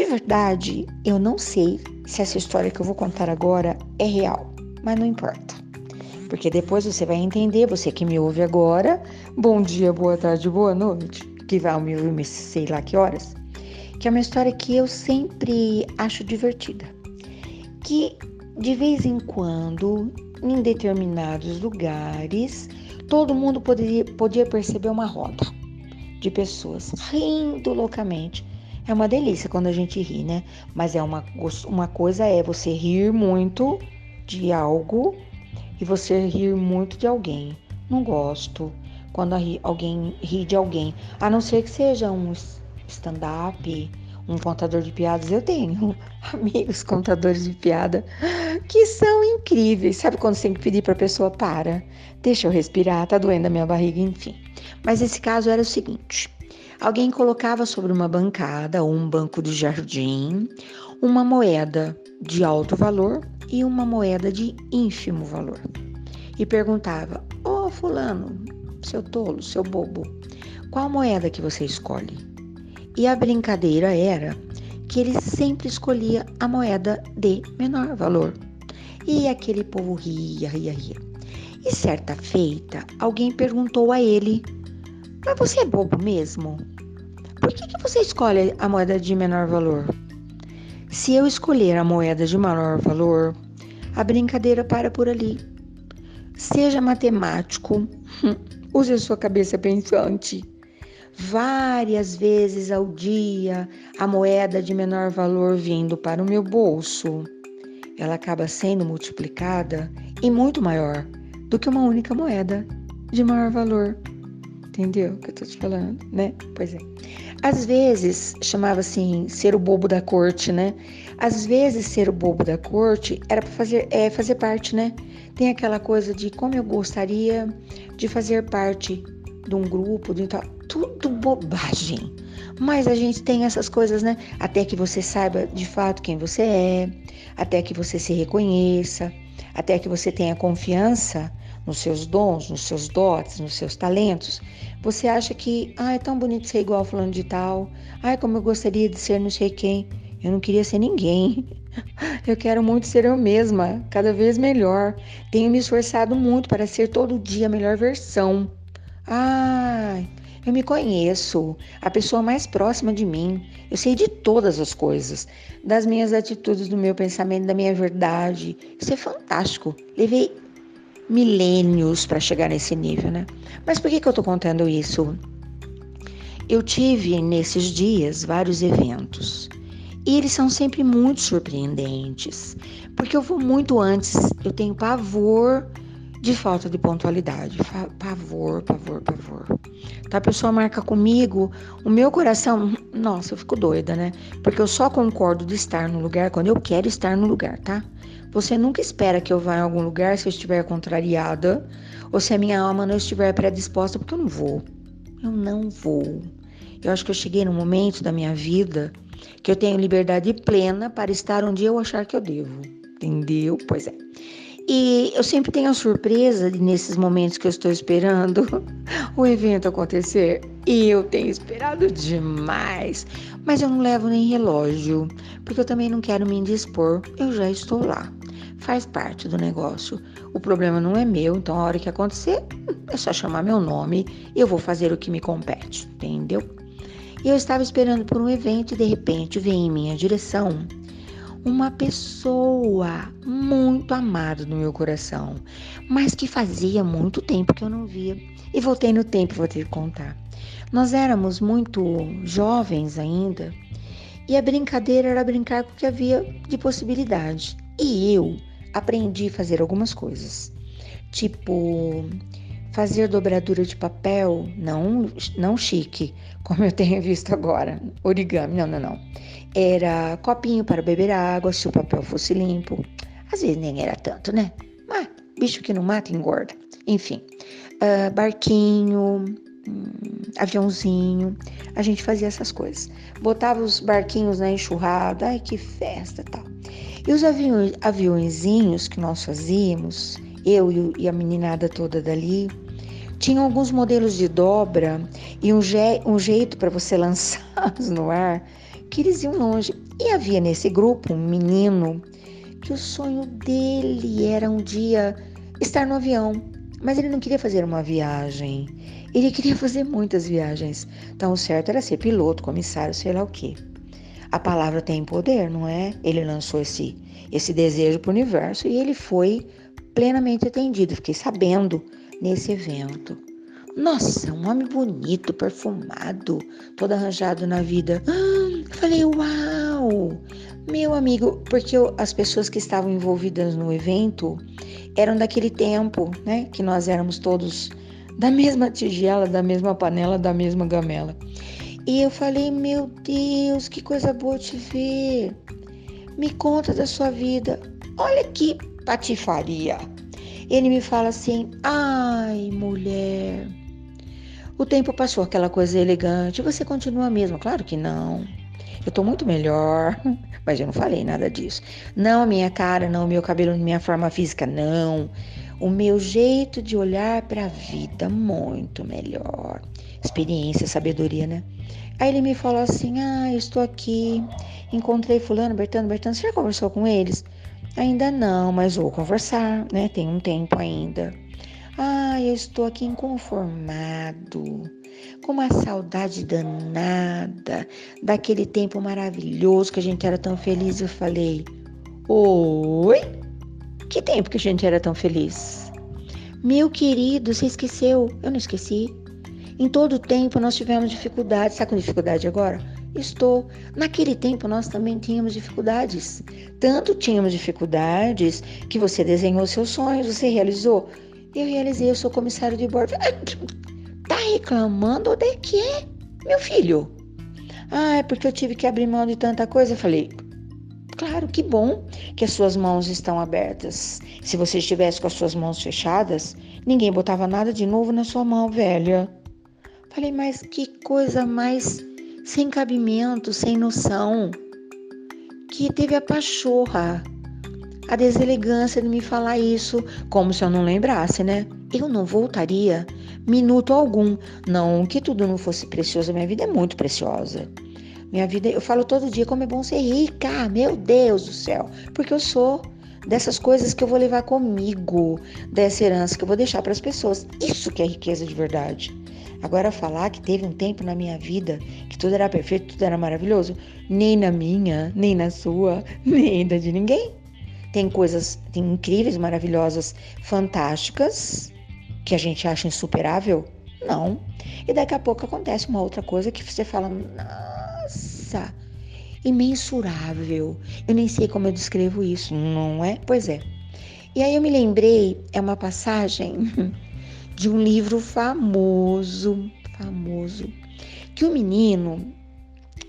De verdade, eu não sei se essa história que eu vou contar agora é real, mas não importa. Porque depois você vai entender, você que me ouve agora, bom dia, boa tarde, boa noite, que vai me ouvir sei lá que horas, que é uma história que eu sempre acho divertida. Que de vez em quando, em determinados lugares, todo mundo poderia, podia perceber uma roda de pessoas rindo loucamente. É uma delícia quando a gente ri, né? Mas é uma, uma coisa é você rir muito de algo e você rir muito de alguém. Não gosto quando alguém ri de alguém, a não ser que seja um stand-up, um contador de piadas. Eu tenho amigos contadores de piada que são incríveis. Sabe quando você tem que pedir para a pessoa para, deixa eu respirar, tá doendo a minha barriga, enfim. Mas esse caso era o seguinte: alguém colocava sobre uma bancada ou um banco de jardim uma moeda de alto valor e uma moeda de ínfimo valor. E perguntava: Ô oh, Fulano, seu tolo, seu bobo, qual moeda que você escolhe? E a brincadeira era que ele sempre escolhia a moeda de menor valor. E aquele povo ria, ria, ria. E certa feita, alguém perguntou a ele: Mas você é bobo mesmo? Por que, que você escolhe a moeda de menor valor? Se eu escolher a moeda de maior valor, a brincadeira para por ali. Seja matemático, use a sua cabeça pensante. Várias vezes ao dia, a moeda de menor valor vindo para o meu bolso, ela acaba sendo multiplicada e muito maior do que uma única moeda de maior valor. Entendeu o que eu tô te falando, né? Pois é. Às vezes chamava assim ser o bobo da corte, né? Às vezes ser o bobo da corte era para fazer é fazer parte, né? Tem aquela coisa de como eu gostaria de fazer parte de um grupo, de tal, tudo bobagem. Mas a gente tem essas coisas, né? Até que você saiba de fato quem você é, até que você se reconheça, até que você tenha confiança nos seus dons, nos seus dotes, nos seus talentos, você acha que, ah, é tão bonito ser igual fulano de tal, ah, como eu gostaria de ser não sei quem. Eu não queria ser ninguém. Eu quero muito ser eu mesma, cada vez melhor. Tenho me esforçado muito para ser todo dia a melhor versão. Ah, eu me conheço, a pessoa mais próxima de mim. Eu sei de todas as coisas, das minhas atitudes, do meu pensamento, da minha verdade. Isso é fantástico. Levei milênios para chegar nesse nível, né? Mas por que, que eu estou contando isso? Eu tive nesses dias vários eventos e eles são sempre muito surpreendentes, porque eu vou muito antes, eu tenho pavor de falta de pontualidade, pavor, pavor, pavor. Tá, a pessoa marca comigo, o meu coração, nossa, eu fico doida, né? Porque eu só concordo de estar no lugar quando eu quero estar no lugar, tá? Você nunca espera que eu vá em algum lugar se eu estiver contrariada ou se a minha alma não estiver predisposta, porque eu não vou. Eu não vou. Eu acho que eu cheguei num momento da minha vida que eu tenho liberdade plena para estar onde eu achar que eu devo. Entendeu? Pois é. E eu sempre tenho a surpresa de, nesses momentos que eu estou esperando o evento acontecer. E eu tenho esperado demais. Mas eu não levo nem relógio, porque eu também não quero me indispor. Eu já estou lá faz parte do negócio. O problema não é meu, então a hora que acontecer, é só chamar meu nome e eu vou fazer o que me compete, entendeu? E eu estava esperando por um evento e de repente veio em minha direção uma pessoa muito amada no meu coração, mas que fazia muito tempo que eu não via. E voltei no tempo, vou que contar. Nós éramos muito jovens ainda e a brincadeira era brincar com o que havia de possibilidade. E eu aprendi a fazer algumas coisas, tipo fazer dobradura de papel, não, não chique, como eu tenho visto agora, origami, não, não, não. Era copinho para beber água, se o papel fosse limpo. Às vezes nem era tanto, né? Mas bicho que não mata engorda. Enfim, uh, barquinho, hum, aviãozinho, a gente fazia essas coisas. Botava os barquinhos na enxurrada, ai que festa tal. E os aviõezinhos que nós fazíamos, eu e a meninada toda dali, tinham alguns modelos de dobra e um, je, um jeito para você lançá-los no ar que eles iam longe. E havia nesse grupo um menino que o sonho dele era um dia estar no avião, mas ele não queria fazer uma viagem. Ele queria fazer muitas viagens. Então, o certo era ser piloto, comissário, sei lá o quê. A palavra tem poder, não é? Ele lançou esse, esse desejo para o universo e ele foi plenamente atendido. Fiquei sabendo nesse evento. Nossa, um homem bonito, perfumado, todo arranjado na vida. Ah, falei, uau! Meu amigo, porque eu, as pessoas que estavam envolvidas no evento eram daquele tempo, né? Que nós éramos todos da mesma tigela, da mesma panela, da mesma gamela. E eu falei, meu Deus, que coisa boa te ver. Me conta da sua vida. Olha que patifaria. Ele me fala assim: ai, mulher, o tempo passou aquela coisa elegante, você continua a mesma. Claro que não. Eu tô muito melhor, mas eu não falei nada disso. Não a minha cara, não o meu cabelo, minha forma física, não. O meu jeito de olhar para a vida muito melhor. Experiência, sabedoria, né? Aí ele me falou assim: Ah, estou aqui, encontrei Fulano, Bertano, Bertano. Você já conversou com eles? Ainda não, mas vou conversar, né? Tem um tempo ainda. Ah, eu estou aqui inconformado, com uma saudade danada daquele tempo maravilhoso que a gente era tão feliz. Eu falei: Oi? Que tempo que a gente era tão feliz? Meu querido, você esqueceu? Eu não esqueci. Em todo tempo nós tivemos dificuldades. Está com dificuldade agora? Estou. Naquele tempo nós também tínhamos dificuldades. Tanto tínhamos dificuldades que você desenhou seus sonhos, você realizou. Eu realizei, eu sou comissário de bordo. Tá reclamando de quê, meu filho? Ah, é porque eu tive que abrir mão de tanta coisa. Eu falei, claro, que bom que as suas mãos estão abertas. Se você estivesse com as suas mãos fechadas, ninguém botava nada de novo na sua mão, velha. Falei, mas que coisa mais sem cabimento, sem noção, que teve a pachorra, a deselegância de me falar isso, como se eu não lembrasse, né? Eu não voltaria minuto algum. Não que tudo não fosse precioso, minha vida é muito preciosa. Minha vida, eu falo todo dia como é bom ser rica, meu Deus do céu, porque eu sou dessas coisas que eu vou levar comigo, dessa herança que eu vou deixar para as pessoas. Isso que é riqueza de verdade. Agora, falar que teve um tempo na minha vida que tudo era perfeito, tudo era maravilhoso, nem na minha, nem na sua, nem ainda de ninguém. Tem coisas tem incríveis, maravilhosas, fantásticas, que a gente acha insuperável? Não. E daqui a pouco acontece uma outra coisa que você fala, nossa, imensurável. Eu nem sei como eu descrevo isso, não é? Pois é. E aí eu me lembrei, é uma passagem de um livro famoso, famoso, que o menino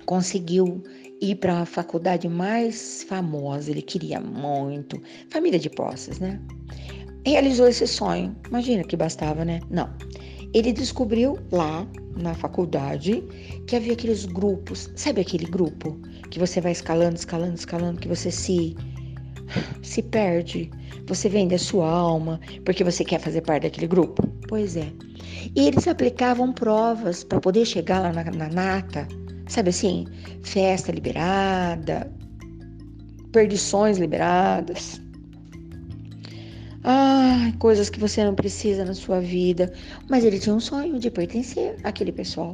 conseguiu ir para a faculdade mais famosa, ele queria muito, família de posses, né? Realizou esse sonho. Imagina que bastava, né? Não. Ele descobriu lá na faculdade que havia aqueles grupos, sabe aquele grupo que você vai escalando, escalando, escalando, que você se se perde, você vende a sua alma porque você quer fazer parte daquele grupo? Pois é. E eles aplicavam provas para poder chegar lá na, na nata, sabe assim? Festa liberada, perdições liberadas. Ah, coisas que você não precisa na sua vida. Mas ele tinha um sonho de pertencer àquele pessoal.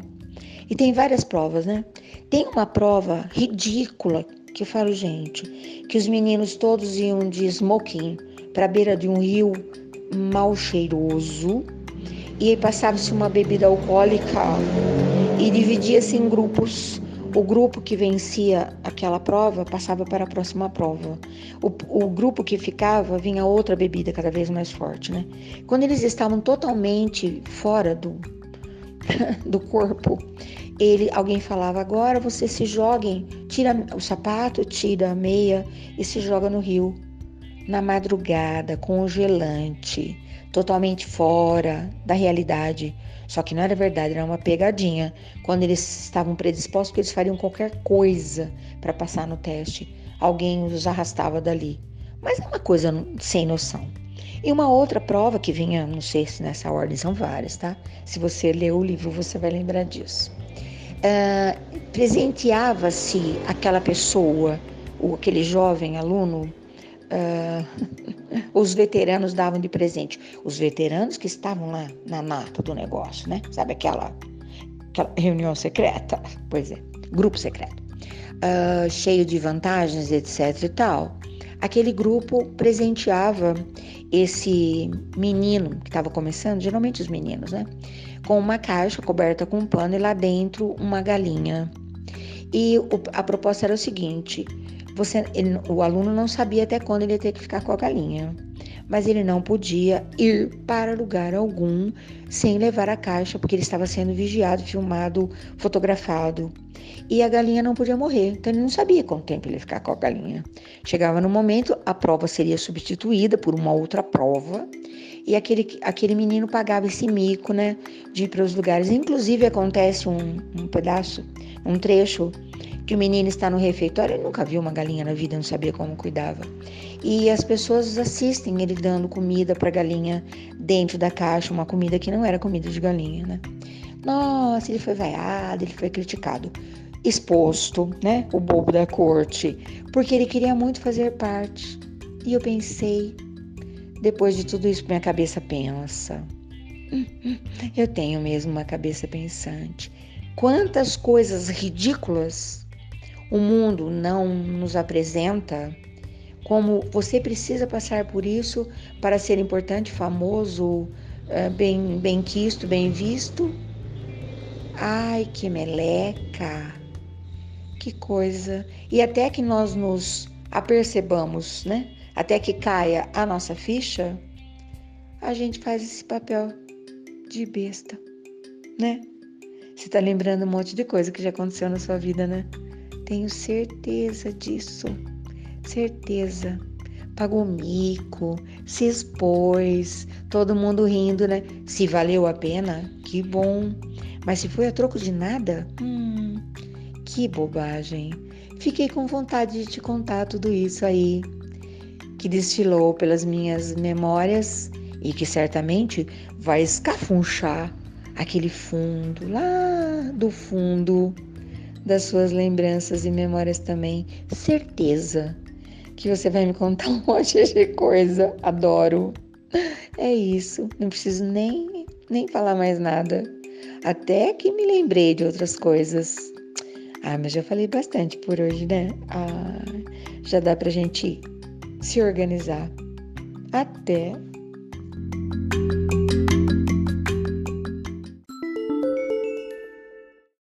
E tem várias provas, né? Tem uma prova ridícula que eu falo, gente, que os meninos todos iam de smoking para a beira de um rio mal cheiroso e aí passava-se uma bebida alcoólica e dividia-se em grupos. O grupo que vencia aquela prova passava para a próxima prova. O, o, grupo que ficava vinha outra bebida cada vez mais forte, né? Quando eles estavam totalmente fora do, do corpo, ele, alguém falava: agora você se joguem, tira o sapato, tira a meia e se joga no rio. Na madrugada, congelante, totalmente fora da realidade. Só que não era verdade, era uma pegadinha. Quando eles estavam predispostos, que eles fariam qualquer coisa para passar no teste, alguém os arrastava dali. Mas é uma coisa sem noção. E uma outra prova que vinha, não sei se nessa ordem são várias, tá? Se você ler o livro, você vai lembrar disso. uh, presenteava-se aquela pessoa, ou aquele jovem aluno, uh, os veteranos davam de presente. Os veteranos que estavam lá na nata do negócio, né? Sabe aquela, aquela reunião secreta? Pois é, grupo secreto. Uh, cheio de vantagens, etc e tal. Aquele grupo presenteava esse menino que estava começando, geralmente os meninos, né? Com uma caixa coberta com um pano e lá dentro uma galinha. E o, a proposta era o seguinte: você, ele, o aluno não sabia até quando ele ia ter que ficar com a galinha, mas ele não podia ir para lugar algum sem levar a caixa, porque ele estava sendo vigiado, filmado, fotografado. E a galinha não podia morrer, então ele não sabia quanto tempo ele ia ficar com a galinha. Chegava no momento, a prova seria substituída por uma outra prova, e aquele, aquele menino pagava esse mico, né, de ir para os lugares. Inclusive, acontece um, um pedaço, um trecho que o menino está no refeitório, ele nunca viu uma galinha na vida, não sabia como cuidava. E as pessoas assistem ele dando comida para a galinha dentro da caixa, uma comida que não era comida de galinha, né? Nossa, ele foi vaiado, ele foi criticado, exposto, né? O bobo da corte, porque ele queria muito fazer parte. E eu pensei, depois de tudo isso, minha cabeça pensa. Eu tenho mesmo uma cabeça pensante. Quantas coisas ridículas o mundo não nos apresenta como você precisa passar por isso para ser importante, famoso, eh, bem, bem quisto, bem visto. Ai, que meleca! Que coisa! E até que nós nos apercebamos, né? Até que caia a nossa ficha, a gente faz esse papel de besta, né? Você tá lembrando um monte de coisa que já aconteceu na sua vida, né? Tenho certeza disso. Certeza. Pagou mico, se expôs, todo mundo rindo, né? Se valeu a pena, que bom. Mas se foi a troco de nada, hum, que bobagem. Fiquei com vontade de te contar tudo isso aí, que destilou pelas minhas memórias e que certamente vai escafunchar aquele fundo lá do fundo das suas lembranças e memórias também. Certeza que você vai me contar um monte de coisa. Adoro. É isso. Não preciso nem, nem falar mais nada. Até que me lembrei de outras coisas. Ah, mas já falei bastante por hoje, né? Ah, já dá pra gente se organizar. Até